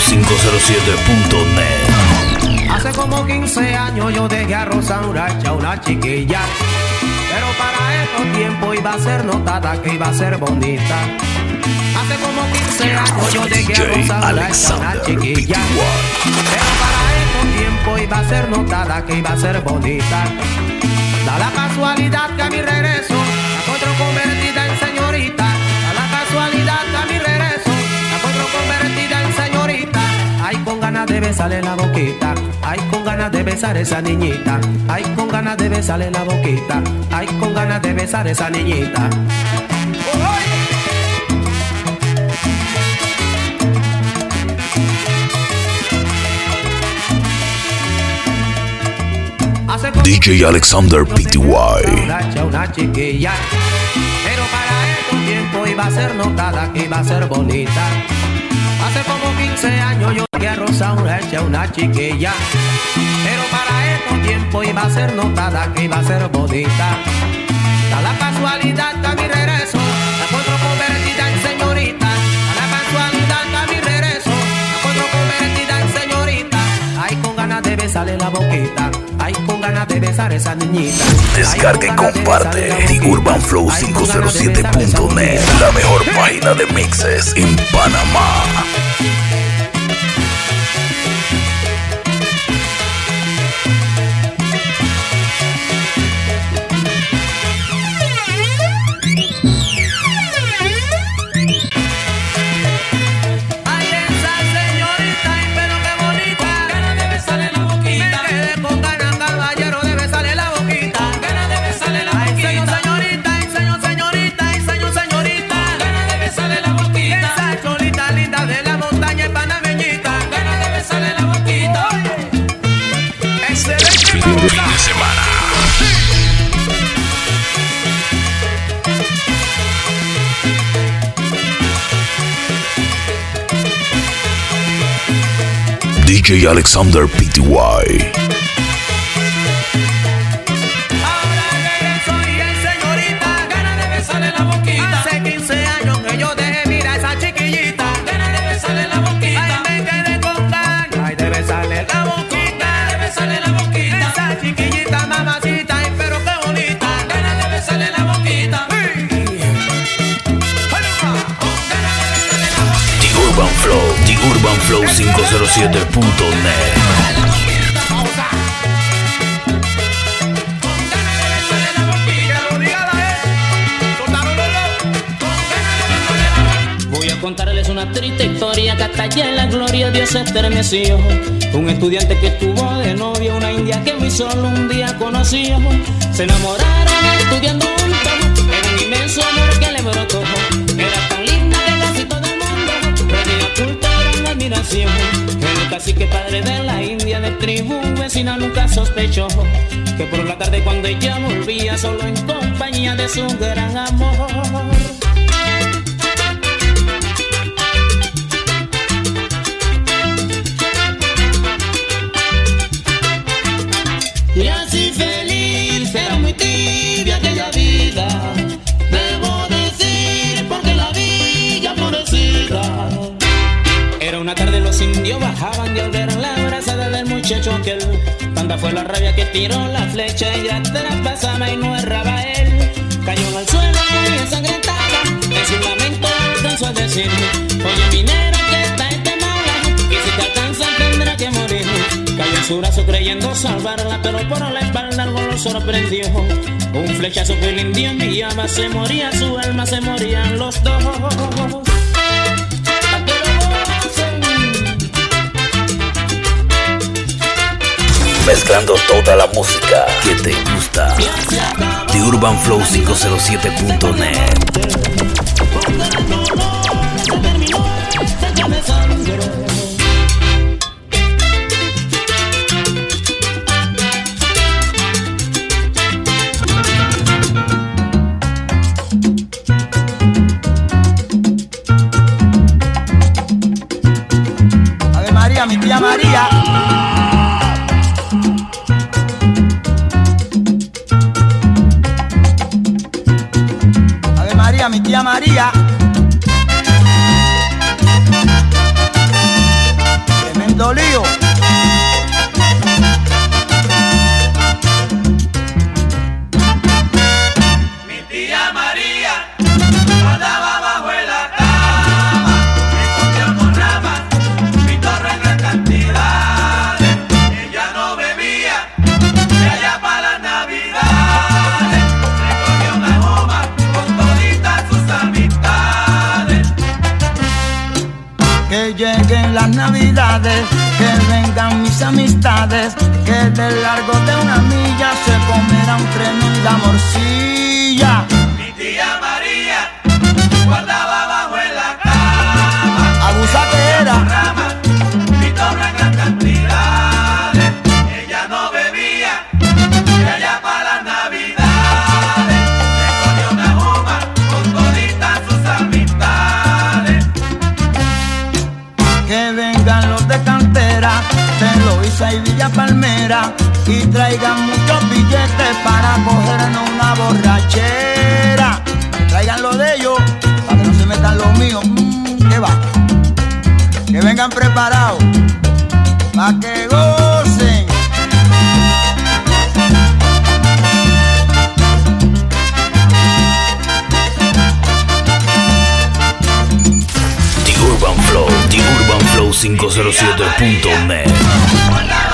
urbanflow507.net. Hace como 15 años yo dejé a Rosa Uracha, una chiquilla. Pero para estos tiempos iba a ser notada que iba a ser bonita. Hace como 15 años yo dejé a Rosa Uracha, una chiquilla. Pero para estos tiempos iba a ser notada que iba a ser bonita. Da la casualidad que a mi regreso la encuentro convertida ganas de besarle la boquita. Ay, con ganas de besar esa niñita. Ay, con ganas de besarle la boquita. Ay, con ganas de besar esa niñita. DJ Alexander PTY. una chiquilla. Pero para estos tiempos iba a ser notada que iba a ser bonita. Hace como 15 años yo vi a Rosa una hecha una chiquilla. Pero para estos tiempos iba a ser notada que iba a ser bonita. Da la casualidad que a mi regreso la encuentro convertida en señorita. Da la casualidad que a mi regreso la encuentro convertida en señorita. Ay, con ganas de besarle la boquita. Ay, con ganas de besar esa niñita. Descarga y comparte The esa urbanflow507.net, niñita. la mejor página de mixes en Panamá. DJ Alexander PTY. Ahora que soy el señorita. Ganas de besarle la urbanflow507.net. Voy a contarles una triste historia que hasta allá en la gloria Dios estremeció. Un estudiante que estuvo de novia, una india que muy solo un día conocíamos. Se enamoraron estudiando juntos, en un inmenso amor que le brotó. Admiración. El cacique padre de la india de tribu vecina nunca sospechó que por la tarde cuando ella volvía solo en compañía de su gran amor. Fue la rabia que tiró la flecha ella traspasaba y no erraba él. Cayó al suelo muy ensangrentada. En su lamento alcanzó a decir: Oye, minero, que esta gente mala. Y si te alcanza tendrá que morir. Cayó en su brazo creyendo salvarla, pero por la espalda algo lo sorprendió. Un flechazo que el indio enviaba, se moría su alma, se morían los dos. Mezclando toda la música que te gusta. The Urban Flow 507.net. que vengan mis amistades, que del largo de una milla se comerán tremenda morcilla. y Villa Palmera y traigan muchos billetes para cogernos una borrachera. Traigan lo de ellos para que no se metan los míos. Mm, que va, que vengan preparados para que go urbanflow507.net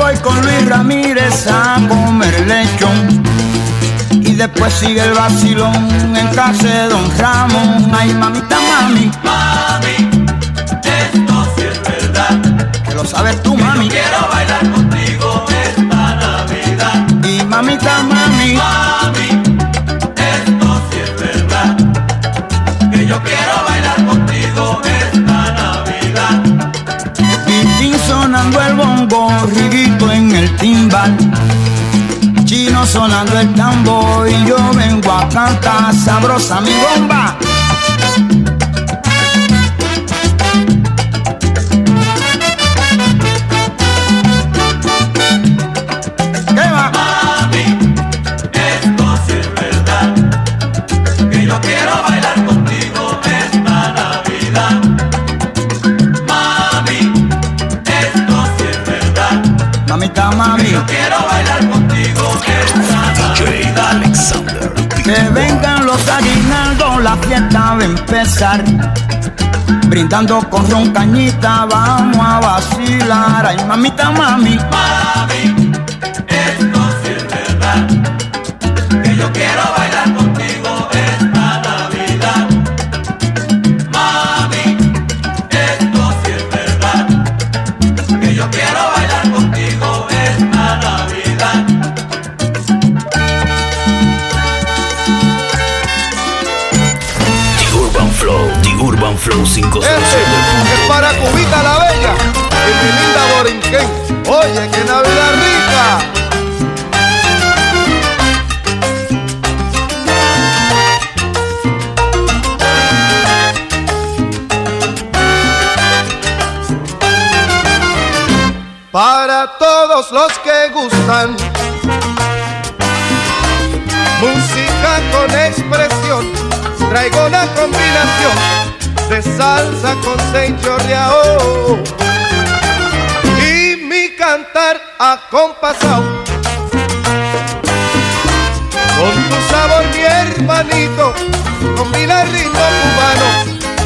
voy con Luis Ramírez a comer lechón. Y después sigue el vacilón en casa de Don Ramón. Ay, mamita, mami. Mami, esto sí es verdad. Que lo sabes tú, mami. Quiero bailar. timbal, chino sonando el tambor y yo vengo a cantar sabrosa mi bomba. Brindando con ron cañita, vamos a vacilar. Ay, mamita, mami. Mami. que gustan. Música con expresión, traigo la combinación de salsa con seichorreao y mi cantar acompasado. Con tu sabor, mi hermanito, con mi larrito cubano,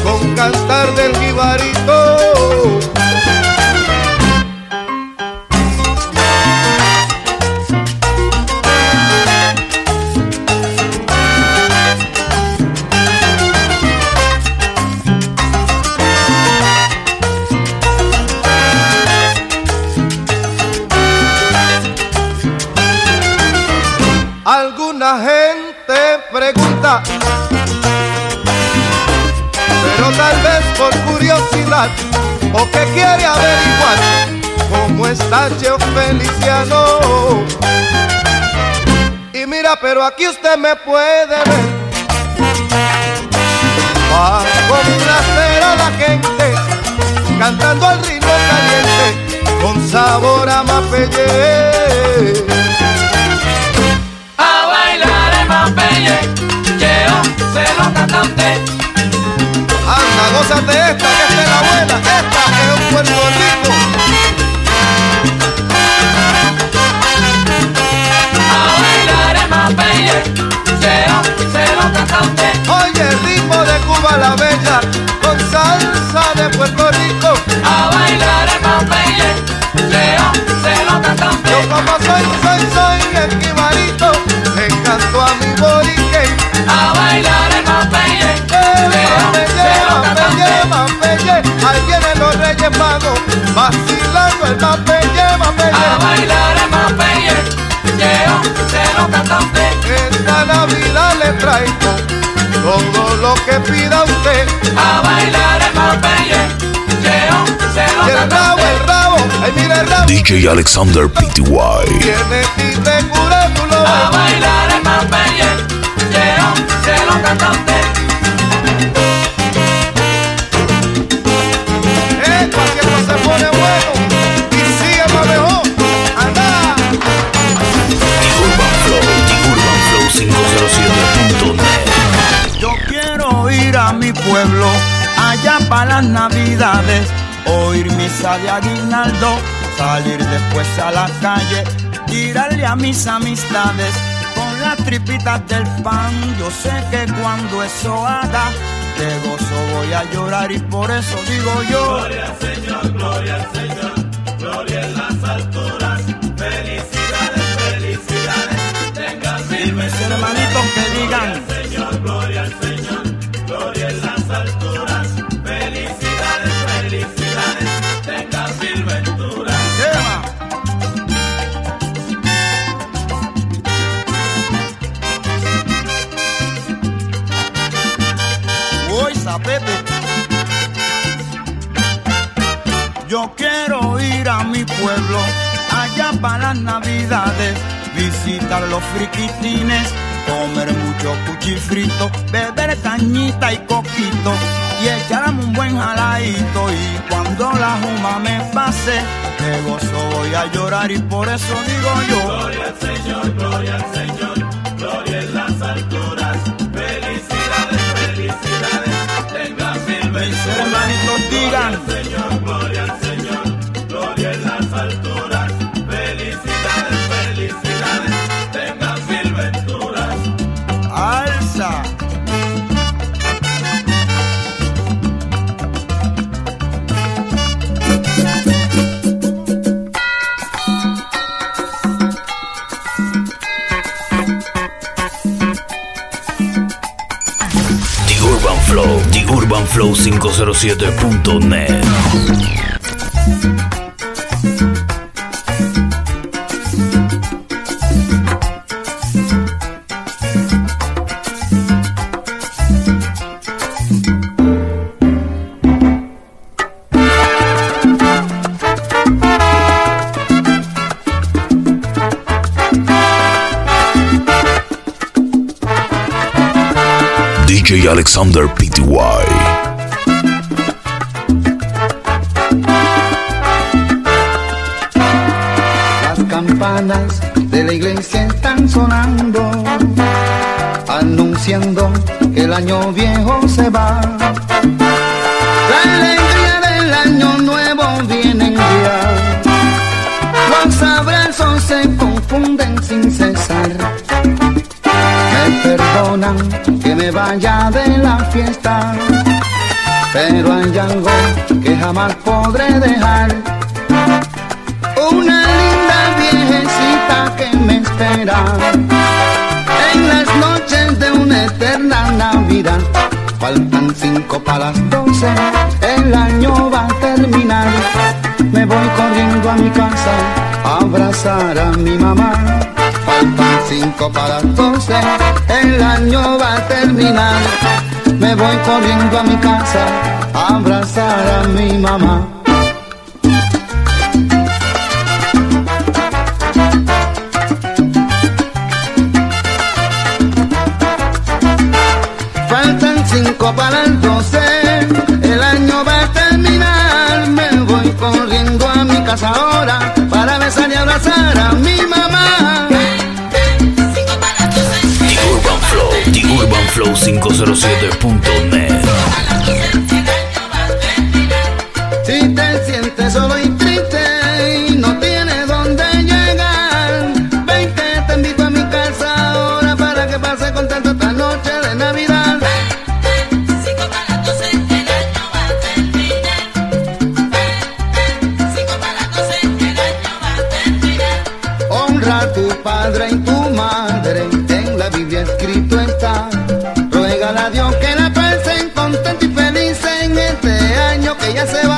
con cantar del guibarito. Pregunta, pero tal vez por curiosidad o que quiere averiguar cómo está Cheo Feliciano. Y mira, pero aquí usted me puede ver para complacer a la gente cantando al ritmo caliente con sabor a mapelle. Anda, gózate esta, que esta es la buena, esta es un Puerto Rico. Vacilando el Mapelle, A Mapelle. bailar el mapelle, Cheo, se lo cantante. Esta Navidad le traigo todo lo que pida usted. A bailar el mapelle, Cheo, se Y lo el rabo, el rabo, ahí mira el rabo. DJ Alexander Pty. Tiene y te cura tu lo A bailar el mapelle, Cheo, se lo cantante. Pueblo, allá para las navidades, oír misa de aguinaldo, salir después a la calle, tirarle a mis amistades con las tripitas del pan. Yo sé que cuando eso haga, de gozo voy a llorar y por eso digo yo. Gloria al Señor, gloria al Señor, gloria en Pepe. Yo quiero ir a mi pueblo, allá para las navidades, visitar los friquitines, comer mucho cuchifrito, beber cañita y coquito, y echarme un buen jaladito, y cuando la juma me pase, de gozo voy a llorar, y por eso digo yo. Mis hermanitos Será Cinco zero siete punto flow507.net. Alexander Pty. De la iglesia están sonando, anunciando que el año viejo se va. La alegría del año nuevo viene ya. Los abrazos se confunden sin cesar. Me perdonan que me vaya de la fiesta, pero hay algo que jamás podré dejar. Una que me espera en las noches de una eterna Navidad. Faltan cinco para las doce, el año va a terminar. Me voy corriendo a mi casa a abrazar a mi mamá. Faltan cinco para las doce, el año voy corriendo a mi casa a abrazar a mi mamá. Cinco para el doce, el año va a terminar. Me voy corriendo a mi casa ahora para besar y abrazar a mi mamá. The Urban Flow, The Urban Flow 507.net. Si te sientes solo y padre y tu madre, en la Biblia escrito está. Ruégale a Dios que la pasen contenta y feliz en este año que ya se va.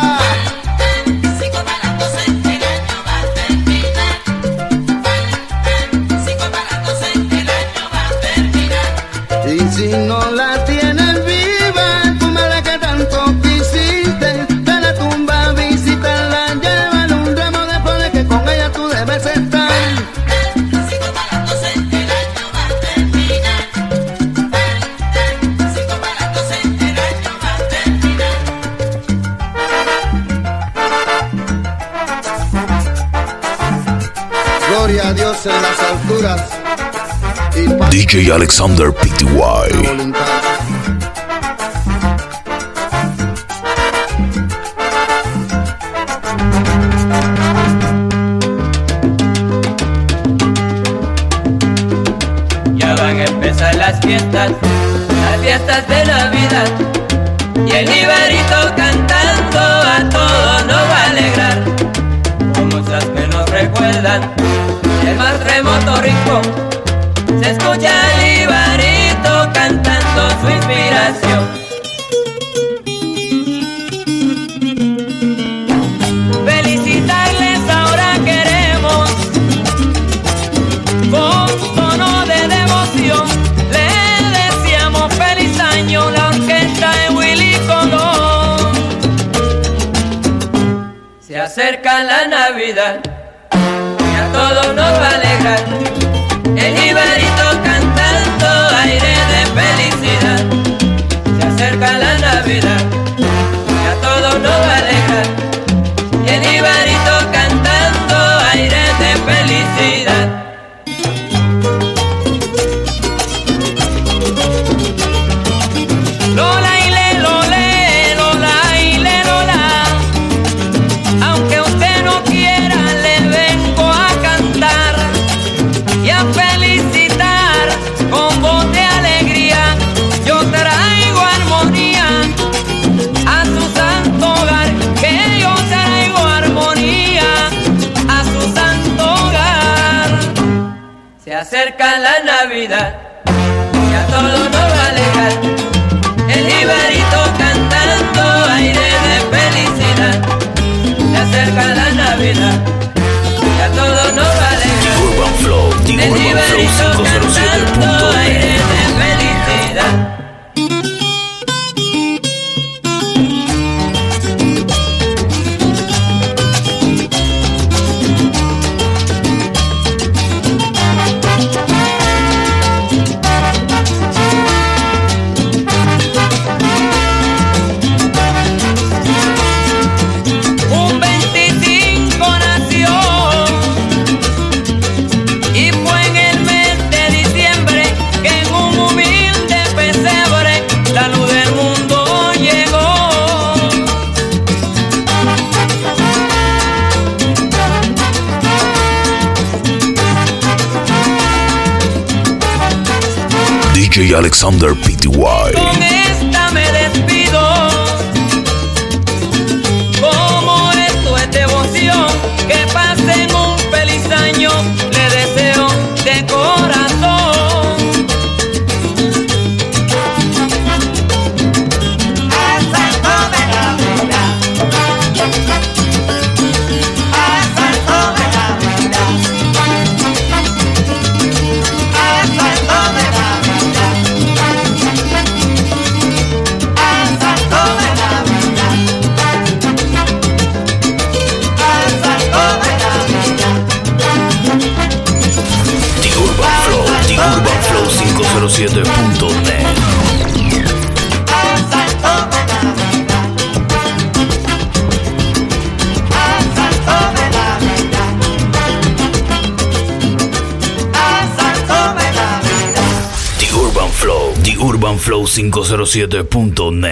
A Dios en las alturas. Y DJ Alexander Pty. Ya van a empezar las fiestas, las fiestas escucha el Iberito cantando su inspiración. Felicitarles ahora queremos con tono de devoción le deseamos feliz año la orquesta de Willy Colón. Se acerca la Navidad y a todos nos va a alegrar. El Iberito Navidad y a todos nos va a alegrar. El Iberito cantando aire de felicidad. Se acerca la Navidad y a todos nos va a The alegrar. Urban Flow, El Urban Flow cantando aire 507.net. de felicidad. Alexander Pty. flow507.net.